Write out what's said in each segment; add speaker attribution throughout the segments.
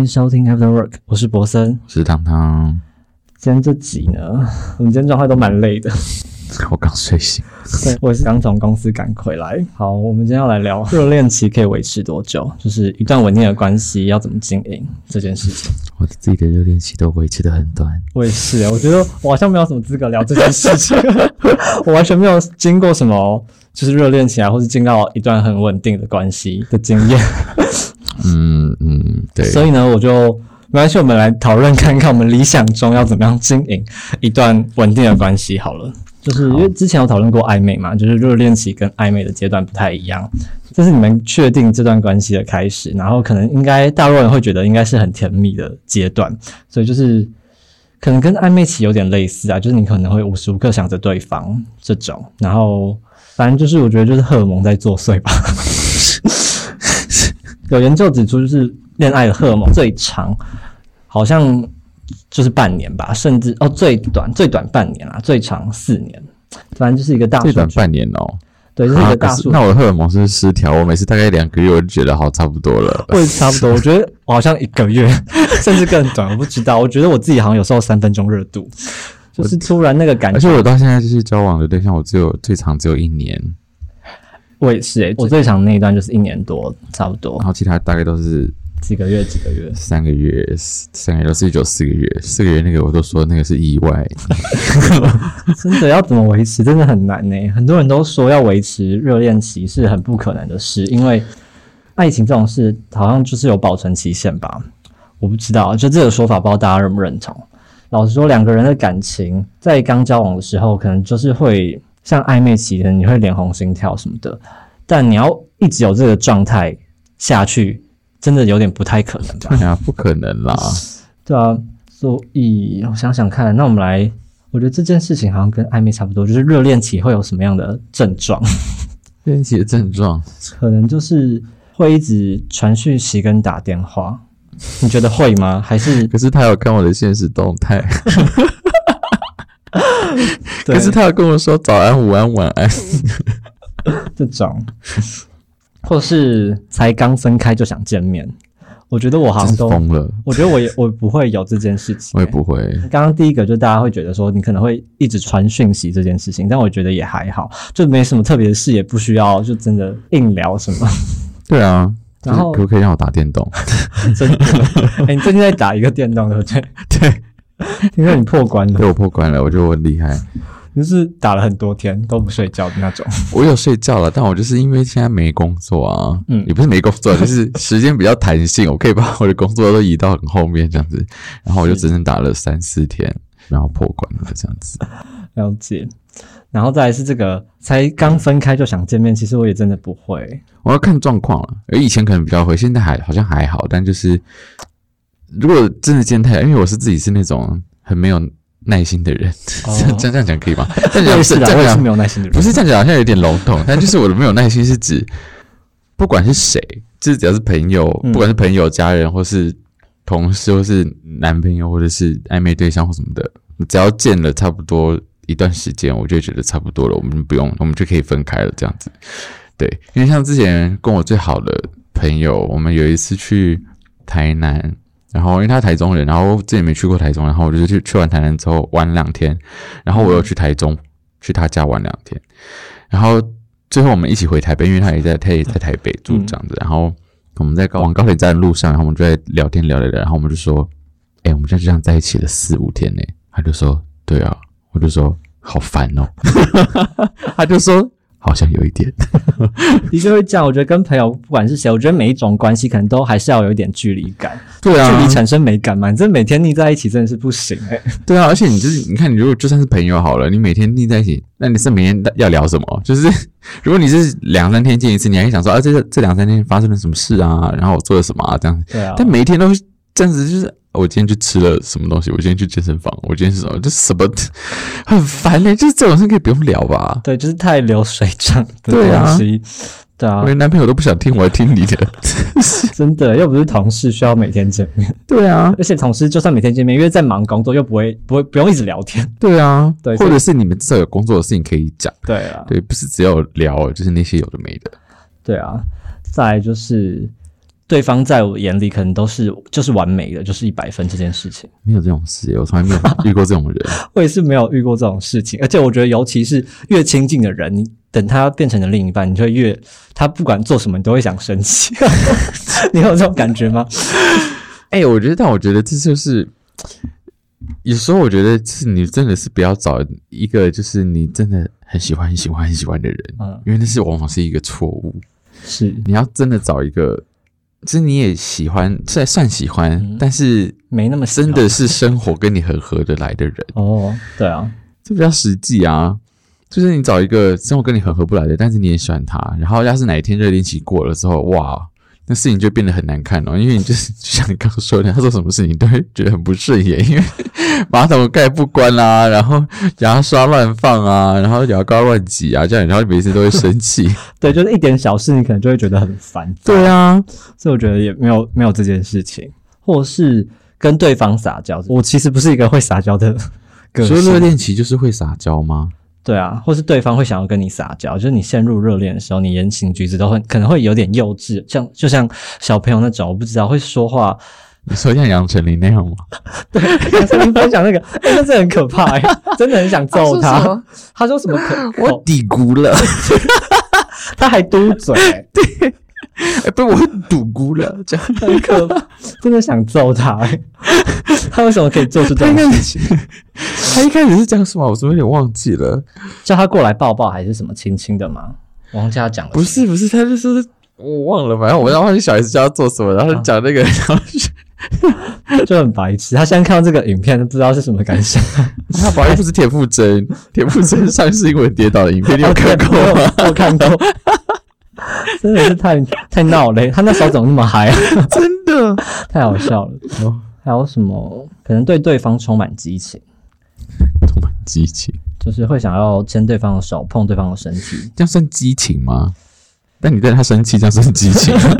Speaker 1: 迎收听 After Work，我是博森。
Speaker 2: 我是汤汤，
Speaker 1: 今天这集呢，我们今天状态都蛮累的。
Speaker 2: 我刚睡醒，
Speaker 1: 对，我也是刚从公司赶回来。好，我们今天要来聊热恋期可以维持多久，就是一段稳定的关系要怎么经营这件事情。
Speaker 2: 我自己的热恋期都维持的很短。
Speaker 1: 我也是，我觉得我好像没有什么资格聊这件事情，我完全没有经过什么就是热恋期啊，或是进到一段很稳定的关系的经验。
Speaker 2: 嗯嗯，对。
Speaker 1: 所以呢，我就没关系，我们来讨论看看，我们理想中要怎么样经营一段稳定的关系好了。就是因为之前有讨论过暧昧嘛，就是热恋期跟暧昧的阶段不太一样，这是你们确定这段关系的开始，然后可能应该大多人会觉得应该是很甜蜜的阶段，所以就是可能跟暧昧期有点类似啊，就是你可能会无时无刻想着对方这种，然后反正就是我觉得就是荷尔蒙在作祟吧。有研究指出，就是恋爱的荷尔蒙最长好像。就是半年吧，甚至哦，最短最短半年啊，最长四年，反正就是一个大
Speaker 2: 最短半年哦，
Speaker 1: 对，就是一个大数。
Speaker 2: 那我的荷尔蒙是失调，我每次大概两个月我就觉得好差不多了，
Speaker 1: 会差不多。我觉得我好像一个月，甚至更短，我不知道。我觉得我自己好像有时候三分钟热度，就是突然那个感觉。
Speaker 2: 而且我到现在就是交往的对象，我只有最长只有一年。
Speaker 1: 我也是诶，我最长那一段就是一年多，差不多。
Speaker 2: 然后其他大概都是。
Speaker 1: 几个月？几个月？
Speaker 2: 三个月，三个月，四九四个月，四个月那个我都说那个是意外。
Speaker 1: 真的要怎么维持？真的很难呢。很多人都说要维持热恋期是很不可能的事，因为爱情这种事好像就是有保存期限吧？我不知道，就这个说法，不知道大家认不认同？老实说，两个人的感情在刚交往的时候，可能就是会像暧昧期的，你会脸红心跳什么的，但你要一直有这个状态下去。真的有点不太可能吧？
Speaker 2: 对啊，不可能啦。
Speaker 1: 对啊，所以我想想看，那我们来，我觉得这件事情好像跟暧昧差不多，就是热恋期会有什么样的症状？
Speaker 2: 热恋期的症状，
Speaker 1: 可能就是会一直传讯息跟打电话。你觉得会吗？还是？
Speaker 2: 可是他有看我的现实动态。可是他有跟我说早安、午安、晚安。
Speaker 1: 这种。或是才刚分开就想见面，我觉得我好像都
Speaker 2: 疯了。
Speaker 1: 我觉得我也我不会有这件事情，
Speaker 2: 我也不会。
Speaker 1: 刚刚第一个就大家会觉得说你可能会一直传讯息这件事情，但我觉得也还好，就没什么特别的事，也不需要就真的硬聊什么。
Speaker 2: 对啊，然后可不可以让我打电动？
Speaker 1: 真的？哎，你最近在打一个电动对不对？
Speaker 2: 对，
Speaker 1: 听说你破关了，
Speaker 2: 被我破关了，我觉得我很厉害。
Speaker 1: 就是打了很多天都不睡觉的那种。
Speaker 2: 我有睡觉了，但我就是因为现在没工作啊，嗯，也不是没工作，就是时间比较弹性，我可以把我的工作都移到很后面这样子。然后我就只能打了三四天，然后破关了这样子。
Speaker 1: 了解。然后再来是这个，才刚分开就想见面，其实我也真的不会。
Speaker 2: 我要看状况了，而以前可能比较会，现在还好像还好。但就是如果真的见太，因为我是自己是那种很没有。耐心的人，这样 这样讲可以吗？这样讲
Speaker 1: 是这样讲没有耐心的人，
Speaker 2: 不是这样讲好像有点笼统，但就是我的没有耐心是指，不管是谁，就是只要是朋友，不管是朋友、家人，或是同事，或是男朋友，或者是暧昧对象或什么的，只要见了差不多一段时间，我就觉得差不多了，我们不用，我们就可以分开了，这样子。对，因为像之前跟我最好的朋友，我们有一次去台南。然后因为他台中人，然后自己没去过台中，然后我就去去完台南之后玩两天，然后我又去台中去他家玩两天，然后最后我们一起回台北，因为他也在他也在台北住这样子，然后我们在高往高铁站的路上，然后我们就在聊天聊聊聊，然后我们就说，哎，我们就这样在一起了四五天呢，他就说，对啊，我就说好烦哦，他就说。好像有一点，
Speaker 1: 的确会这样。我觉得跟朋友不管是谁，我觉得每一种关系可能都还是要有一点距离感，
Speaker 2: 对啊，
Speaker 1: 距离产生美感嘛。你这每天腻在一起真的是不行哎。
Speaker 2: 对啊，而且你就是你看，你如果就算是朋友好了，你每天腻在一起，那你是每天要聊什么？就是 如果你是两三天见一次，你还想说啊，这这两三天发生了什么事啊？然后我做了什么啊？这样，
Speaker 1: 对啊。
Speaker 2: 但每一天都这样子，就是。我今天去吃了什么东西？我今天去健身房。我今天是什么？这什么 很烦嘞！就是这种事可以不用聊吧？
Speaker 1: 对，就是太流水 账的东西。对啊，我
Speaker 2: 连男朋友都不想听，我还听你的。
Speaker 1: 真的，又不是同事需要每天见面。
Speaker 2: 对啊，
Speaker 1: 而且同事就算每天见面，因为在忙工作，又不会不会不用一直聊天。
Speaker 2: 对啊，对，或者是你们至少有工作的事情可以讲。
Speaker 1: 对啊，
Speaker 2: 对，不是只有聊，就是那些有的没的。
Speaker 1: 对啊，再来就是。对方在我眼里可能都是就是完美的，就是一百分这件事情。
Speaker 2: 没有这种事，我从来没有遇过这种人。
Speaker 1: 我也是没有遇过这种事情，而且我觉得，尤其是越亲近的人，你等他变成了另一半，你就会越他不管做什么，你都会想生气。你有这种感觉吗？
Speaker 2: 哎、我觉得，但我觉得这就是有时候，我觉得是你真的是不要找一个就是你真的很喜欢、很喜欢、很喜欢的人，
Speaker 1: 嗯，
Speaker 2: 因为那是往往是一个错误。
Speaker 1: 是
Speaker 2: 你要真的找一个，就是你也喜欢，算算喜欢，
Speaker 1: 嗯。
Speaker 2: 但是
Speaker 1: 没那么喜欢。
Speaker 2: 真的是生活跟你很合得来的人，
Speaker 1: 哦，对啊，
Speaker 2: 这比较实际啊。就是你找一个生活跟你很合不来的，但是你也喜欢他，然后要是哪一天热恋期过了之后，哇，那事情就变得很难看哦。因为你就是就像你刚刚说的，他做什么事情都会觉得很不顺眼，因为马桶盖不关啦、然后牙刷乱放啊，然后牙膏乱挤啊，这样，然后每次都会生气。
Speaker 1: 对，就是一点小事，你可能就会觉得很烦。
Speaker 2: 对啊，
Speaker 1: 所以我觉得也没有没有这件事情，或是跟对方撒娇。我其实不是一个会撒娇的个
Speaker 2: 所以热
Speaker 1: 性，
Speaker 2: 恋期就是会撒娇吗？
Speaker 1: 对啊，或是对方会想要跟你撒娇，就是你陷入热恋的时候，你言行举止都会可能会有点幼稚，像就像小朋友那种，我不知道会说话。
Speaker 2: 你说像杨丞琳那样吗？
Speaker 1: 刚才你分享那个，哎、那真的很可怕、欸，真的很想揍他。他说什么可？
Speaker 2: 我低估了，
Speaker 1: 他还嘟嘴、欸
Speaker 2: 哎，不，我堵估了，这样。
Speaker 1: 很可怕，真的想揍他、欸。他为什么可以做出这种事情？
Speaker 2: 他一开始是这样说吗？我怎么有点忘记了？
Speaker 1: 叫他过来抱抱还是什么亲亲的吗？我忘记他讲了。
Speaker 2: 不是不是，他就是我忘了，反正我要忘记小 S 叫他做什么，然后讲那个，然后就
Speaker 1: 就很白痴。他现在看到这个影片，不知道是什么感想。
Speaker 2: 他保佑不是田馥甄，田馥甄上次因为跌倒的影片，你有看过吗？
Speaker 1: 我看过，真的是太太闹了。他那时候怎么那么嗨啊？
Speaker 2: 真的，
Speaker 1: 太好笑了。
Speaker 2: 哦，
Speaker 1: 还有什么？可能对对方充满激情，
Speaker 2: 充满激情，
Speaker 1: 就是会想要牵对方的手，碰对方的身体。
Speaker 2: 这样算激情吗？但你对他生气，这样算激情吗？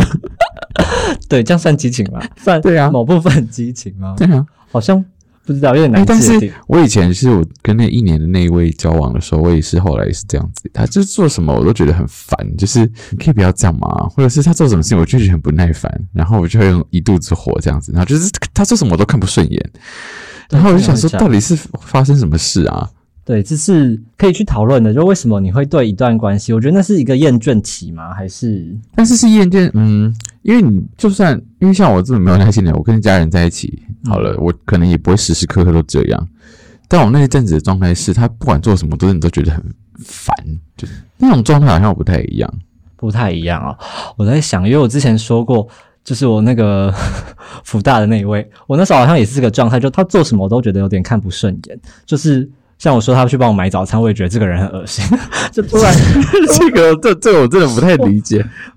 Speaker 1: 对，这样算激情吗？算
Speaker 2: 对啊
Speaker 1: 某部分激情吗？
Speaker 2: 对啊，
Speaker 1: 好像不知道，有点
Speaker 2: 哎，但是。我以前是我跟那一年的那一位交往的时候，我也是后来也是这样子，他就是做什么我都觉得很烦，就是你可以不要这样嘛，或者是他做什么事情我就觉得很不耐烦，然后我就会用一肚子火这样子，然后就是他做什么我都看不顺眼，然后我就想说到底是发生什么事啊？
Speaker 1: 对，这是可以去讨论的。就为什么你会对一段关系，我觉得那是一个厌倦期吗？还是
Speaker 2: 但是是厌倦，嗯，因为你就算因为像我这种没有耐心的人，我跟家人在一起好了，我可能也不会时时刻刻都这样。但我那一阵子的状态是，他不管做什么，都是你都觉得很烦，就是那种状态好像不太一样。
Speaker 1: 不太一样哦？我在想，因为我之前说过，就是我那个 福大的那一位，我那时候好像也是这个状态，就他做什么我都觉得有点看不顺眼，就是。像我说他去帮我买早餐，我也觉得这个人很恶心，就突然
Speaker 2: 这个这这个我真的不太理解。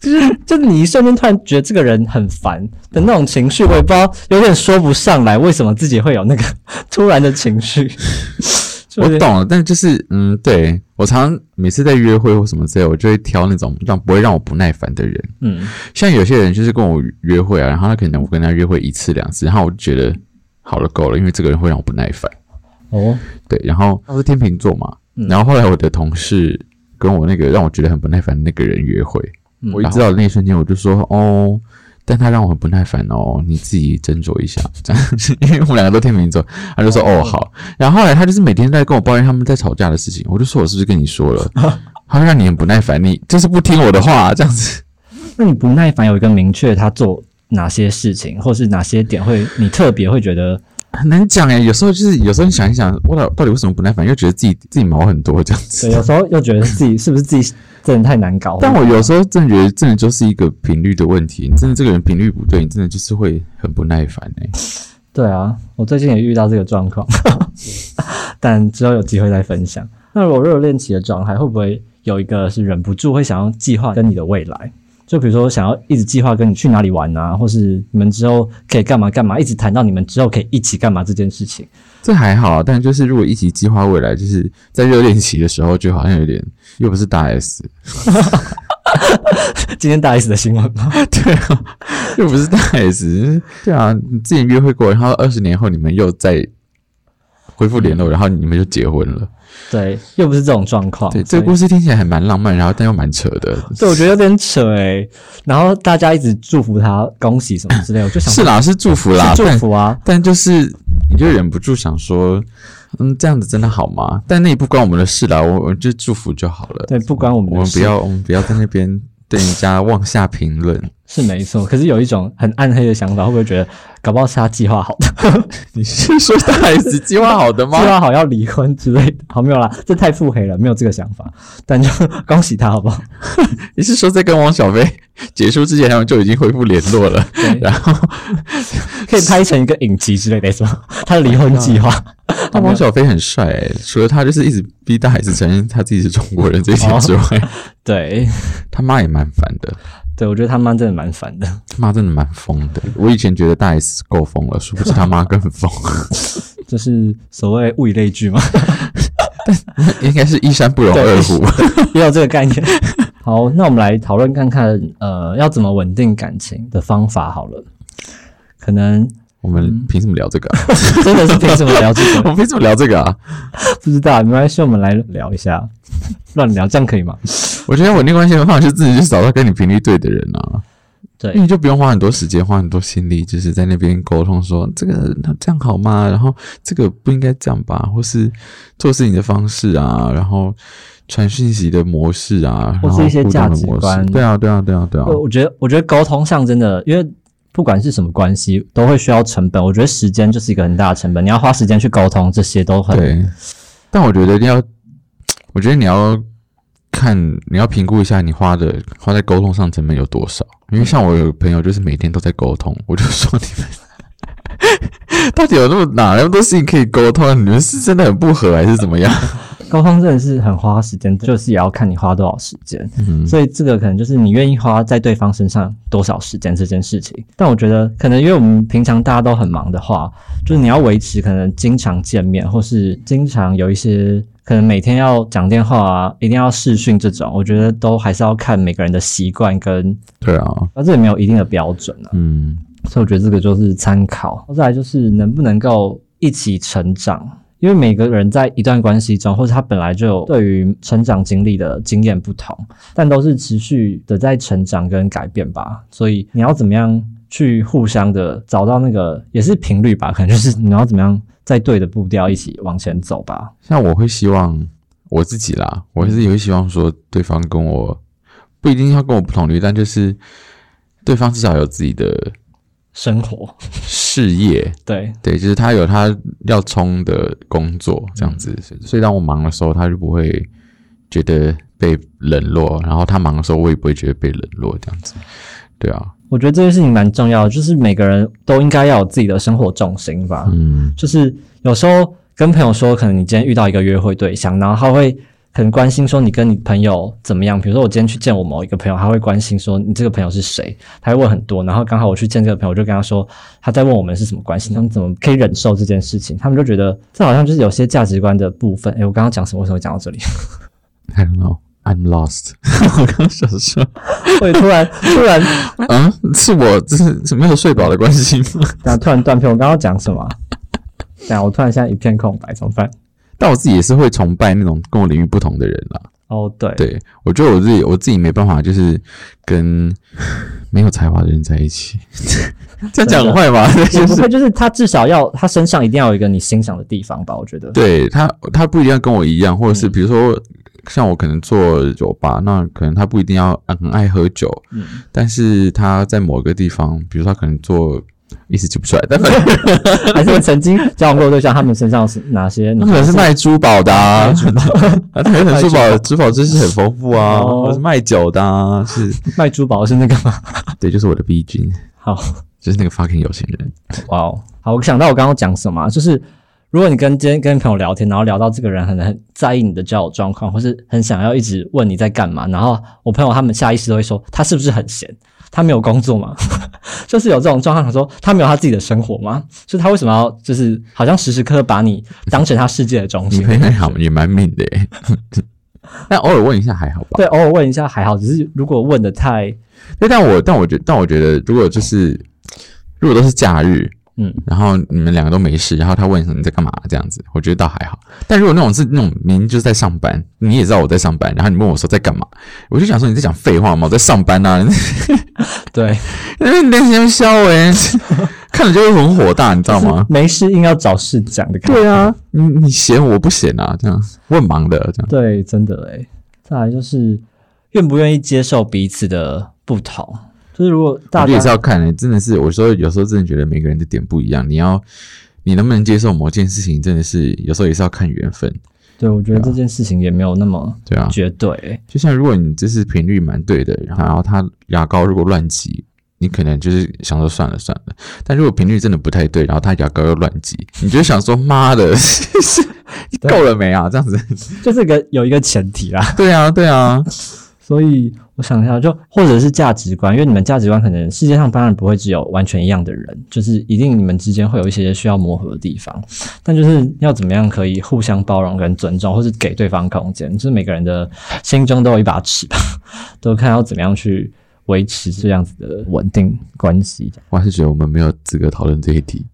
Speaker 1: 就是就是你一瞬间突然觉得这个人很烦的那种情绪，我也不知道，有点说不上来为什么自己会有那个 突然的情绪。
Speaker 2: 我懂了，但就是嗯，对我常常每次在约会或什么之类，我就会挑那种让不会让我不耐烦的人。
Speaker 1: 嗯，
Speaker 2: 像有些人就是跟我约会啊，然后他可能我跟他约会一次两次，然后我就觉得好了够了，因为这个人会让我不耐烦。
Speaker 1: 哦，
Speaker 2: 对，然后他是天秤座嘛，
Speaker 1: 嗯
Speaker 2: 然后后来我的同事跟我那个让我觉得很不耐烦的那个人约会，
Speaker 1: 嗯
Speaker 2: 我一知道的那一瞬间我就说哦，但他让我很不耐烦哦，你自己斟酌一下，这样，因为我们两个都天秤座，他就说哦好，然后后来他就是每天在跟我抱怨他们在吵架的事情，我就说我是不是跟你说了，他会让你很不耐烦，你就是不听我的话，这样子。
Speaker 1: 那你不耐烦有一个明确他做哪些事情，或是哪些点会你特别会觉得
Speaker 2: 很难讲哎，有时候就是有时候你想一想，我到到底为什么不耐烦，又觉得自己自己毛很多这样子
Speaker 1: 对，。有时候又觉得自己 是不是自己真的太难搞？
Speaker 2: 但我有时候真的觉得，真的就是一个频率的问题。你真的这个人频率不对，你真的就是会很不耐烦哎、
Speaker 1: 对啊，我最近也遇到这个状况，但之后有机会再分享。那如果热恋期的状态，会不会有一个是忍不住会想要计划跟你的未来？就比如说想要一直计划跟你去哪里玩啊，或是你们之后可以干嘛干嘛，一直谈到你们之后可以一起干嘛这件事情。
Speaker 2: 这还好，但就是如果一起计划未来，就是在热恋期的时候，就好像有点又不是大 S，
Speaker 1: 今天大 S 的新闻吗？
Speaker 2: 对啊，又不是大 S，对啊，你之前约会过，然后二十年后你们又在恢复联络，然后你们就结婚了。
Speaker 1: 对，又不是这种状况。
Speaker 2: 对，这个故事听起来还蛮浪漫，然后但又蛮扯的。
Speaker 1: 对，我觉得有点扯诶。然后大家一直祝福他，恭喜什么之类，我就想
Speaker 2: 是啦，是祝福啦，
Speaker 1: 祝福啊。
Speaker 2: 但就是你就忍不住想说，嗯，这样子真的好吗？但那也不关我们的事啦，我我就祝福就好了。
Speaker 1: 对，不关我们，
Speaker 2: 我们不要，我们不要在那边。对人家妄下评论
Speaker 1: 是没错，可是有一种很暗黑的想法，会不会觉得搞不好是他计划好的？
Speaker 2: 你是说他还是计划好的吗？
Speaker 1: 计划好要离婚之类的？好，没有啦，这太腹黑了，没有这个想法。但就 恭喜他好不好？
Speaker 2: 你是说在跟王小飞结束之前，他们就已经恢复联络了？然后
Speaker 1: 可以拍成一个影集之类的，是吗？他的离婚计划。
Speaker 2: 那王小飞很帅，除了他就是一直逼大孩子承认他自己是中国人这一点之外，
Speaker 1: 对
Speaker 2: 他妈也蛮烦的。
Speaker 1: 对我觉得他妈真的蛮烦的，
Speaker 2: 他妈真的蛮疯的。我以前觉得大 S 够疯了，殊不知他妈更疯。
Speaker 1: 就是所谓物以类聚嘛，
Speaker 2: 应该是一山不容二虎，
Speaker 1: 也有这个概念。好，那我们来讨论看看，呃，要怎么稳定感情的方法好了，可能。
Speaker 2: 我们凭什么聊这个？
Speaker 1: 真的是凭什么聊这个？
Speaker 2: 我们凭什么聊这个啊？
Speaker 1: 不知道，没关系，我们来聊一下，乱聊，这样可以吗？
Speaker 2: 我觉得稳定关系的方法是自己去找到跟你频率对的人啊。
Speaker 1: 对，
Speaker 2: 你就不用花很多时间，花很多心力，就是在那边沟通说这个这样好吗？然后这个不应该这样吧？或是做事情的方式啊，然后传讯息的模式啊，
Speaker 1: 或是一些价值观。
Speaker 2: 对啊，对啊，对啊，对啊。
Speaker 1: 我觉得，我觉得沟通上真的，因为。不管是什么关系，都会需要成本。我觉得时间就是一个很大的成本，你要花时间去沟通，这些都很。
Speaker 2: 对。但我觉得要，我觉得你要看，你要评估一下你花的花在沟通上成本有多少。因为像我有朋友，就是每天都在沟通，我就说你们 到底有那么哪那么多事情可以沟通？你们是真的很不合，还是怎么样？
Speaker 1: 沟通真的是很花时间，就是也要看你花多少时间，所以这个可能就是你愿意花在对方身上多少时间这件事情。但我觉得可能因为我们平常大家都很忙的话，就是你要维持可能经常见面，或是经常有一些可能每天要讲电话啊，一定要视讯这种，我觉得都还是要看每个人的习惯跟
Speaker 2: 对啊，
Speaker 1: 那这也没有一定的标准啊。
Speaker 2: 嗯，
Speaker 1: 所以我觉得这个就是参考。再来就是能不能够一起成长。因为每个人在一段关系中，或者他本来就有对于成长经历的经验不同，但都是持续的在成长跟改变吧。所以你要怎么样去互相的找到那个也是频率吧？可能就是你要怎么样在对的步调一起往前走吧。
Speaker 2: 像我会希望我自己啦，我还是也会希望说对方跟我不一定要跟我不同率，但就是对方至少有自己的。
Speaker 1: 生活、
Speaker 2: 事业，
Speaker 1: 对
Speaker 2: 对，就是他有他要冲的工作这样子，所以当我忙的时候，他就不会觉得被冷落；然后他忙的时候，我也不会觉得被冷落这样子。对啊，
Speaker 1: 我觉得这件事情蛮重要的，就是每个人都应该要有自己的生活重心吧。
Speaker 2: 嗯，
Speaker 1: 就是有时候跟朋友说，可能你今天遇到一个约会对象，然后他会。很关心说你跟你朋友怎么样？比如说我今天去见我某一个朋友，他会关心说你这个朋友是谁？他会问很多。然后刚好我去见这个朋友，我就跟他说他在问我们是什么关系，他们怎么可以忍受这件事情？他们就觉得这好像就是有些价值观的部分。诶，我刚刚讲什么？为什么会讲到这里
Speaker 2: ？I don't know. I'm lost. 我刚想说，
Speaker 1: 会突然 突然，
Speaker 2: 啊，是我这是没有睡饱的关系吗？
Speaker 1: 然后突然断片，我刚刚讲什么？对啊，我突然现在一片空白，怎么办？
Speaker 2: 但我自己也是会崇拜那种跟我领域不同的人啦。
Speaker 1: 哦，对，
Speaker 2: 对我觉得我自己我自己没办法，就是跟没有才华的人在一起。这样讲很坏吗？
Speaker 1: 不会，就是他至少要他身上一定要有一个你欣赏的地方吧？我觉得，
Speaker 2: 对他，他不一定要跟我一样，或者是比如说像我可能做酒吧，那可能他不一定要很爱喝酒，
Speaker 1: 嗯，
Speaker 2: 但是他在某个地方，比如说他可能做。一时记不出来，但
Speaker 1: 还是曾经交往过对象，他们身上是哪些？
Speaker 2: 他可能是卖珠宝的，啊，他可能珠宝珠宝知识很丰富啊，或是卖酒的，啊，是
Speaker 1: 卖珠宝是那个吗？
Speaker 2: 对，就是我的 B 君，
Speaker 1: 好，
Speaker 2: 就是那个 fucking 有钱人。
Speaker 1: 哇哦，好，我想到我刚刚讲什么，就是如果你跟今天跟朋友聊天，然后聊到这个人很很在意你的交友状况，或是很想要一直问你在干嘛，然后我朋友他们下意识都会说他是不是很闲？他没有工作吗？就是有这种状况，他说他没有他自己的生活吗？所以他为什么要就是好像时时刻刻把你当成他世界的中心？
Speaker 2: 你还好，也蛮命的。但偶尔问一下还好吧？
Speaker 1: 对，偶尔问一下还好。只是如果问的太……
Speaker 2: 对，但我但我觉但我觉得，如果就是如果都是假日，
Speaker 1: 嗯，
Speaker 2: 然后你们两个都没事，然后他问你在干嘛这样子，我觉得倒还好。但如果那种是那种明明就是在上班，你也知道我在上班，然后你问我说在干嘛，我就想说你在讲废话吗？我在上班啊，
Speaker 1: 对，
Speaker 2: 因为你连先笑哎，看了就会很火大，你知道吗？
Speaker 1: 没事硬要找事讲的感觉。
Speaker 2: 对啊，你你闲我不闲啊，这样我很忙的这样。
Speaker 1: 对，真的诶。再来就是愿不愿意接受彼此的不同。就是如果大家
Speaker 2: 也是要看，真的是我说有时候真的觉得每个人的点不一样，你要你能不能接受某件事情，真的是有时候也是要看缘分。
Speaker 1: 对，我觉得这件事情也没有那么
Speaker 2: 对啊
Speaker 1: 绝对。
Speaker 2: 就像如果你这是频率蛮对的，然后他牙膏如果乱挤，你可能就是想说算了算了。但如果频率真的不太对，然后他牙膏又乱挤，你就想说妈的，够了没啊？这样子
Speaker 1: 就是个有一个前提啦。
Speaker 2: 对啊，对啊。
Speaker 1: 所以我想一下，就或者是价值观，因为你们价值观可能世界上当然不会只有完全一样的人，就是一定你们之间会有一些需要磨合的地方，但就是要怎么样可以互相包容跟尊重，或是给对方空间，就是每个人的心中都有一把尺吧，都看要怎么样去维持这样子的稳定关系。
Speaker 2: 我还是觉得我们没有资格讨论这一题。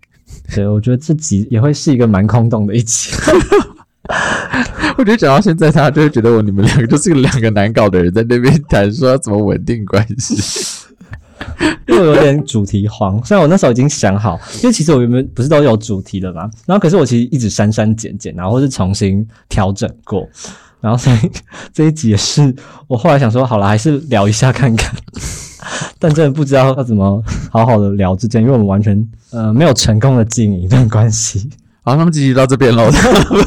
Speaker 1: 对，我觉得这集也会是一个蛮空洞的一集。
Speaker 2: 我觉得讲到现在，他就会觉得我你们两个就是两个难搞的人，在那边谈说要怎么稳定关系，
Speaker 1: 因为我有点主题慌。虽然我那时候已经想好，因为其实我原本不是都有主题的嘛，然后可是我其实一直删删减减，然后是重新调整过，然后所以 这一集也是我后来想说，好了，还是聊一下看看，但真的不知道要怎么好好的聊之间，因为我们完全呃没有成功的经营一段关系。
Speaker 2: 好，那么继续到这边喽，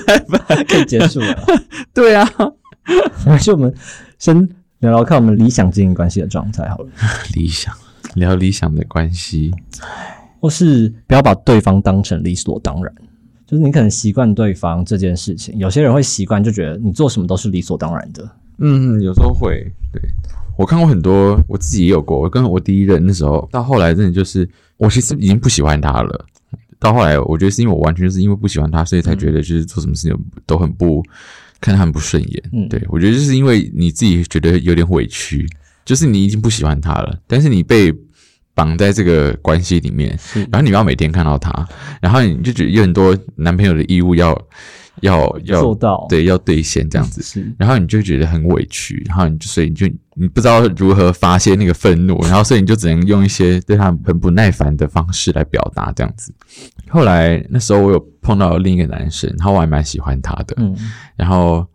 Speaker 2: 拜拜，
Speaker 1: 可以结束了。
Speaker 2: 对啊，
Speaker 1: 还是我们先聊聊看我们理想经营关系的状态好了。
Speaker 2: 理想，聊理想的关系，
Speaker 1: 或是不要把对方当成理所当然。就是你可能习惯对方这件事情，有些人会习惯就觉得你做什么都是理所当然的。
Speaker 2: 嗯，有时候会。对我看过很多，我自己也有过。我跟我第一任那时候，到后来真的就是我其实已经不喜欢他了。到后来，我觉得是因为我完全是因为不喜欢他，所以才觉得就是做什么事情都很不看他很不顺眼。嗯，对我觉得就是因为你自己觉得有点委屈，就是你已经不喜欢他了，但是你被绑在这个关系里面，然后你要每天看到他，然后你就觉得有很多男朋友的义务要。要要
Speaker 1: 做到，
Speaker 2: 对，要兑现这样子，然后你就觉得很委屈，然后你就所以你就你不知道如何发泄那个愤怒，然后所以你就只能用一些对他很不耐烦的方式来表达这样子。后来那时候我有碰到另一个男生，然后我还蛮喜欢他的，嗯，然后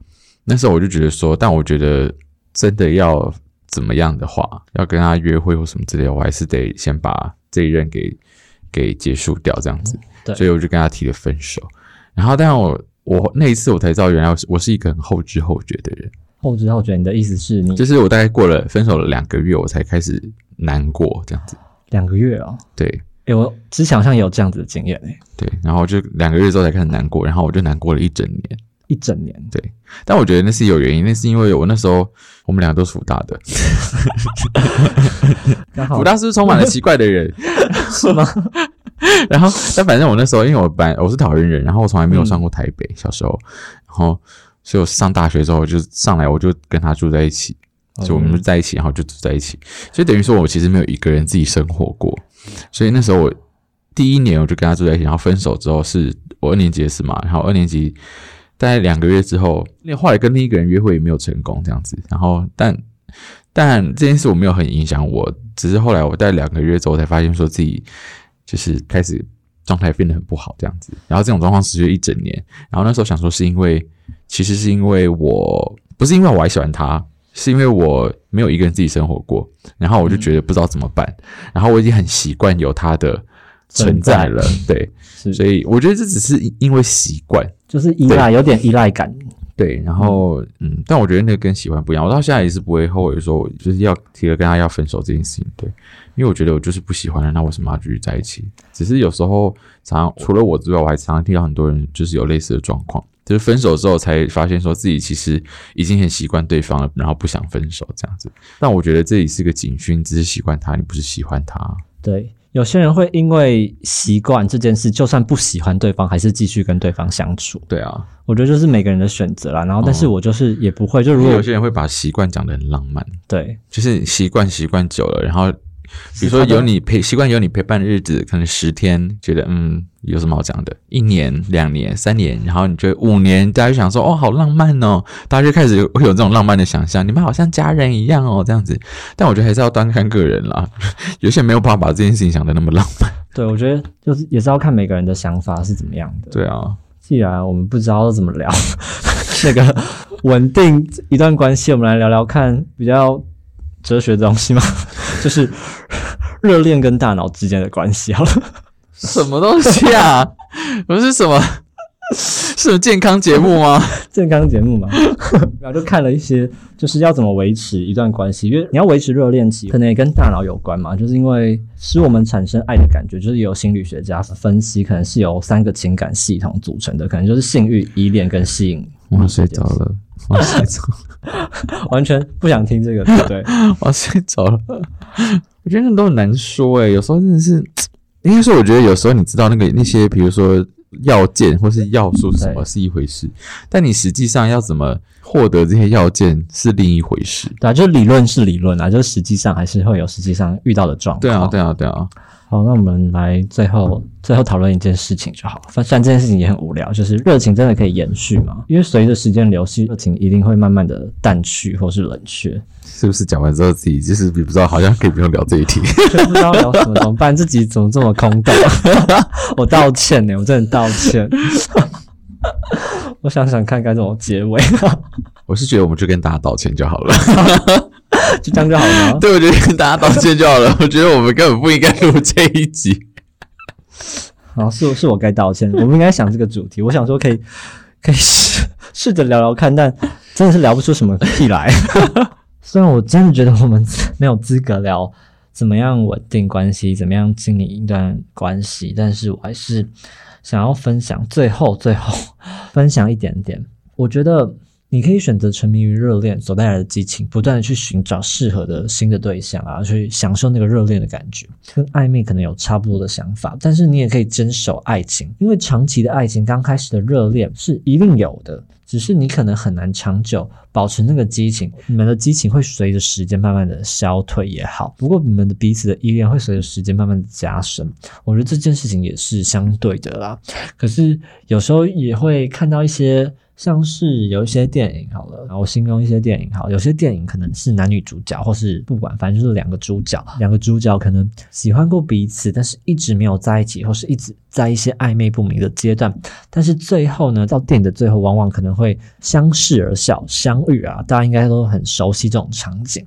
Speaker 2: 那时候我就觉得说，但我觉得真的要怎么样的话，要跟他约会或什么之类，我还是得先把这一任给给结束掉这样子，
Speaker 1: 对，
Speaker 2: 所以我就跟他提了分手，然后但我。我那一次我才知道，原来我是一个很后知后觉的人。
Speaker 1: 后知后觉，你的意思是你
Speaker 2: 就是我大概过了分手了两个月，我才开始难过这样子。
Speaker 1: 两个月啊？
Speaker 2: 对。
Speaker 1: 哎，我之前好像也有这样子的经验诶。
Speaker 2: 对，然后就两个月之后才开始难过，然后我就难过了一整年。
Speaker 1: 一整年。
Speaker 2: 对。但我觉得那是有原因，那是因为我那时候我们两个都是福大的。福大是不是充满了奇怪的人？
Speaker 1: 是吗？
Speaker 2: 然后，但反正我那时候，因为我本我是桃园人，然后我从来没有上过台北，小时候，然后，所以我上大学之后就上来，我就跟他住在一起，就我们在一起，然后就住在一起，所以等于说我其实没有一个人自己生活过，所以那时候我第一年我就跟他住在一起，然后分手之后是我二年级的事嘛，然后二年级大概两个月之后，那后来跟另一个人约会也没有成功这样子，然后但但这件事我没有很影响我，只是后来我在两个月之后才发现说自己。就是开始状态变得很不好这样子，然后这种状况持续一整年，然后那时候想说是因为，其实是因为我不是因为我还喜欢他，是因为我没有一个人自己生活过，然后我就觉得不知道怎么办，然后我已经很习惯有他的存在了，对，所以我觉得这只是因为习惯，
Speaker 1: 就是依赖，有点依赖感。
Speaker 2: 对，然后嗯，但我觉得那个跟喜欢不一样。我到现在也是不会后悔说，我就是要提了跟他要分手这件事情。对，因为我觉得我就是不喜欢了，那为什么要继续在一起？只是有时候常除了我之外，我还常常听到很多人就是有类似的状况，就是分手之后才发现说自己其实已经很习惯对方了，然后不想分手这样子。但我觉得这里是个警讯，只是习惯他，你不是喜欢他。
Speaker 1: 对。有些人会因为习惯这件事，就算不喜欢对方，还是继续跟对方相处。
Speaker 2: 对啊，
Speaker 1: 我觉得就是每个人的选择啦。然后，但是我就是也不会，就如果
Speaker 2: 有些人会把习惯讲得很浪漫，
Speaker 1: 对，
Speaker 2: 就是习惯习惯久了，然后比如说有你陪习惯有你陪伴的日子，可能十天，觉得嗯有什么好讲的？一年、两年、三年，然后你觉得五年，大家就想说哦好浪漫哦，大家就开始会有这种浪漫的想象，你们好像家人一样哦这样子。但我觉得还是要端看个人啦，有些人没有办法把这件事情想的那么浪漫。
Speaker 1: 对，我觉得就是也是要看每个人的想法是怎么样的。
Speaker 2: 对啊，
Speaker 1: 既然我们不知道怎么聊 那个稳定一段关系，我们来聊聊看比较哲学的东西嘛，就是热恋跟大脑之间的关系。好了，
Speaker 2: 什么东西啊？不是什么？是健康节目吗？
Speaker 1: 健康节目嘛，然后就看了一些，就是要怎么维持一段关系，因为你要维持热恋期，可能也跟大脑有关嘛，就是因为使我们产生爱的感觉，就是有心理学家分析，可能是由三个情感系统组成的，可能就是性欲、依恋跟吸引。
Speaker 2: 我睡着了，我睡着，
Speaker 1: 完全不想听这个，对不对？
Speaker 2: 我睡着了，我觉得那都很难说诶，有时候真的是，应该说，我觉得有时候你知道那个那些，比如说。要件或是要素什么是一回事，但你实际上要怎么获得这些要件是另一回事。
Speaker 1: 对啊，就理论是理论啊，就实际上还是会有实际上遇到的状况。
Speaker 2: 对啊，对啊，对啊。
Speaker 1: 好，那我们来最后最后讨论一件事情就好。虽然这件事情也很无聊，就是热情真的可以延续吗？因为随着时间流逝，热情一定会慢慢的淡去或是冷却。
Speaker 2: 是不是讲完之后自己就是不知道，好像可以不用聊这一题，
Speaker 1: 不知道聊什么怎么办？自己怎么这么空洞？我道歉呢，我真的道歉。我想想看该怎么结尾。
Speaker 2: 我是觉得我们就跟大家道歉就好了。
Speaker 1: 就这样就好了。
Speaker 2: 对，我觉得跟大家道歉就好了。我觉得我们根本不应该录这一集。
Speaker 1: 好，是是我该道歉。我们应该想这个主题。我想说，可以可以试试着聊聊看，但真的是聊不出什么屁来。虽然我真的觉得我们没有资格聊怎么样稳定关系，怎么样经营一段关系，但是我还是想要分享。最后，最后分享一点点，我觉得。你可以选择沉迷于热恋所带来的激情，不断的去寻找适合的新的对象啊，去享受那个热恋的感觉。跟暧昧可能有差不多的想法，但是你也可以坚守爱情，因为长期的爱情，刚开始的热恋是一定有的，只是你可能很难长久保持那个激情。你们的激情会随着时间慢慢的消退也好，不过你们的彼此的依恋会随着时间慢慢的加深。我觉得这件事情也是相对的啦。可是有时候也会看到一些。像是有一些电影好了，然后形容一些电影好，有些电影可能是男女主角，或是不管，反正就是两个主角，两个主角可能喜欢过彼此，但是一直没有在一起，或是一直在一些暧昧不明的阶段，但是最后呢，到电影的最后，往往可能会相视而笑，相遇啊，大家应该都很熟悉这种场景。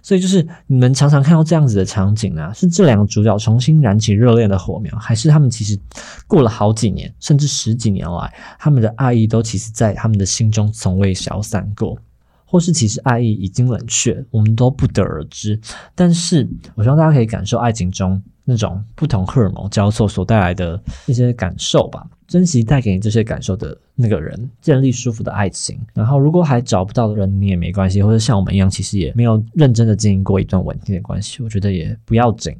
Speaker 1: 所以就是你们常常看到这样子的场景啊，是这两个主角重新燃起热恋的火苗，还是他们其实过了好几年，甚至十几年来，他们的爱意都其实在他们的心中从未消散过，或是其实爱意已经冷却，我们都不得而知。但是我希望大家可以感受爱情中那种不同荷尔蒙交错所带来的一些感受吧。珍惜带给你这些感受的那个人，建立舒服的爱情。然后，如果还找不到的人，你也没关系，或者像我们一样，其实也没有认真的经营过一段稳定的关系，我觉得也不要紧。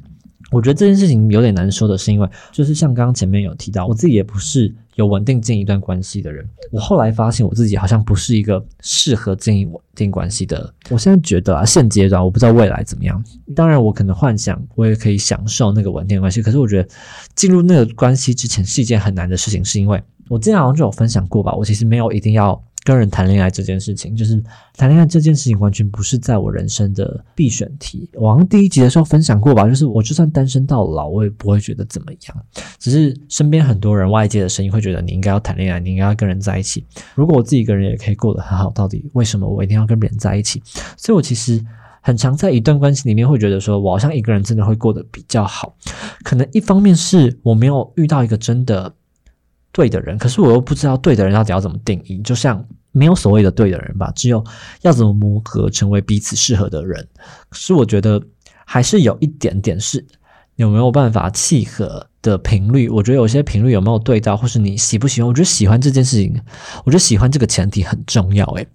Speaker 1: 我觉得这件事情有点难说的是，因为就是像刚刚前面有提到，我自己也不是有稳定经营一段关系的人。我后来发现我自己好像不是一个适合经营稳定关系的。我现在觉得啊，现阶段我不知道未来怎么样。当然，我可能幻想我也可以享受那个稳定关系，可是我觉得进入那个关系之前是一件很难的事情，是因为我之前好像就有分享过吧，我其实没有一定要。跟人谈恋爱这件事情，就是谈恋爱这件事情完全不是在我人生的必选题。我好像第一集的时候分享过吧，就是我就算单身到老，我也不会觉得怎么样。只是身边很多人外界的声音会觉得你应该要谈恋爱，你应该要跟人在一起。如果我自己一个人也可以过得很好，到底为什么我一定要跟别人在一起？所以我其实很常在一段关系里面会觉得说，我好像一个人真的会过得比较好。可能一方面是我没有遇到一个真的。对的人，可是我又不知道对的人到底要怎么定义。就像没有所谓的对的人吧，只有要怎么磨合成为彼此适合的人。可是我觉得还是有一点点是有没有办法契合的频率。我觉得有些频率有没有对到，或是你喜不喜欢？我觉得喜欢这件事情，我觉得喜欢这个前提很重要。诶，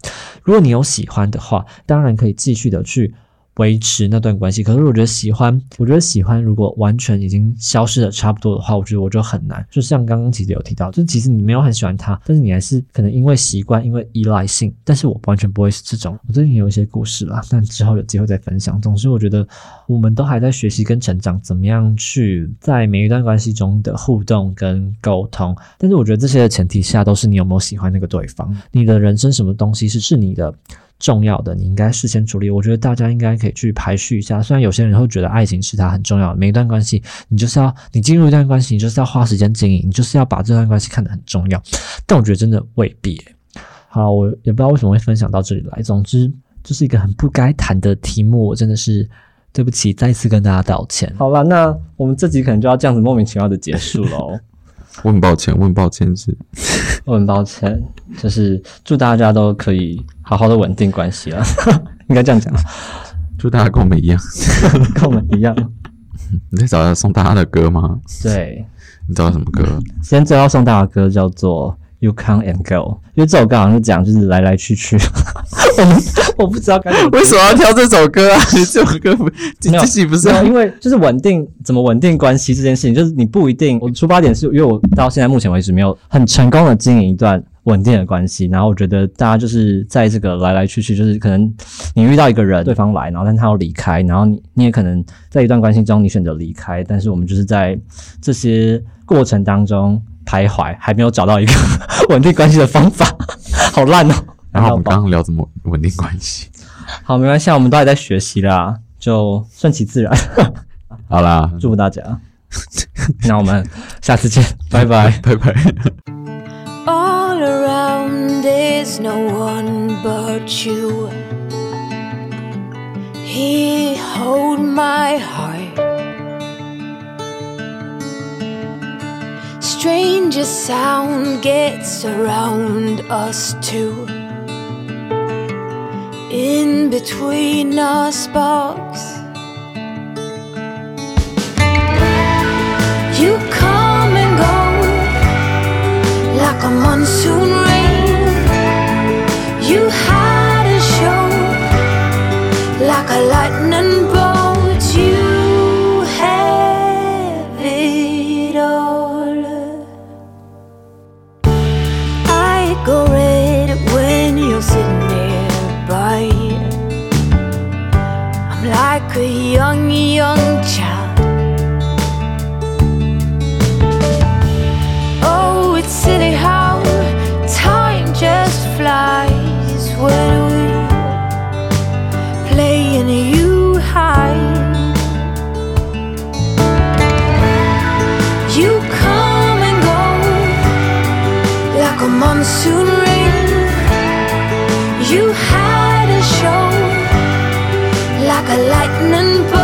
Speaker 1: 如果你有喜欢的话，当然可以继续的去。维持那段关系。可是我觉得喜欢，我觉得喜欢如果完全已经消失的差不多的话，我觉得我就很难。就像刚刚其实有提到，就其实你没有很喜欢他，但是你还是可能因为习惯，因为依赖性。但是我完全不会是这种。我最近有一些故事啦，但之后有机会再分享。总之，我觉得我们都还在学习跟成长，怎么样去在每一段关系中的互动跟沟通。但是我觉得这些的前提下，都是你有没有喜欢那个对方，你的人生什么东西是是你的。重要的，你应该事先处理。我觉得大家应该可以去排序一下。虽然有些人会觉得爱情是它很重要，每一段关系你就是要你进入一段关系，你就是要花时间经营，你就是要把这段关系看得很重要。但我觉得真的未必。好，我也不知道为什么会分享到这里来。总之，这是一个很不该谈的题目，我真的是对不起，再次跟大家道歉。好了，那我们这集可能就要这样子莫名其妙的结束喽。
Speaker 3: 我很抱歉，我很抱歉是，
Speaker 1: 我很抱歉，就是祝大家都可以好好的稳定关系啊，应该这样讲，
Speaker 3: 祝大家跟我们一样，
Speaker 1: 跟我们一样。
Speaker 3: 你在找要送大家的歌吗？
Speaker 1: 对，
Speaker 3: 你找什么歌？
Speaker 1: 今天最后送大家的歌叫做。You come and go，因为这首歌好像是讲就是来来去去，我我不知道该
Speaker 3: 为什么要挑这首歌啊？这首歌不自己不是？
Speaker 1: 因为就是稳定，怎么稳定关系这件事情，就是你不一定。我出发点是因为我到现在目前为止没有很成功的经营一段稳定的关系，然后我觉得大家就是在这个来来去去，就是可能你遇到一个人，对方来，然后但他要离开，然后你你也可能在一段关系中你选择离开，但是我们就是在这些过程当中。徘徊，还没有找到一个 稳定关系的方法，好烂哦。
Speaker 3: 然后我们刚刚聊怎么稳定关系，
Speaker 1: 好，没关系，我们都还在学习啦，就顺其自然。
Speaker 3: 好啦，
Speaker 1: 祝福大家。那我们下次见，拜拜，
Speaker 3: 拜拜。Strangest sound gets around us too. In between our sparks, you come and go like a monsoon rain. You monsoon rain. You had a show like a lightning bolt.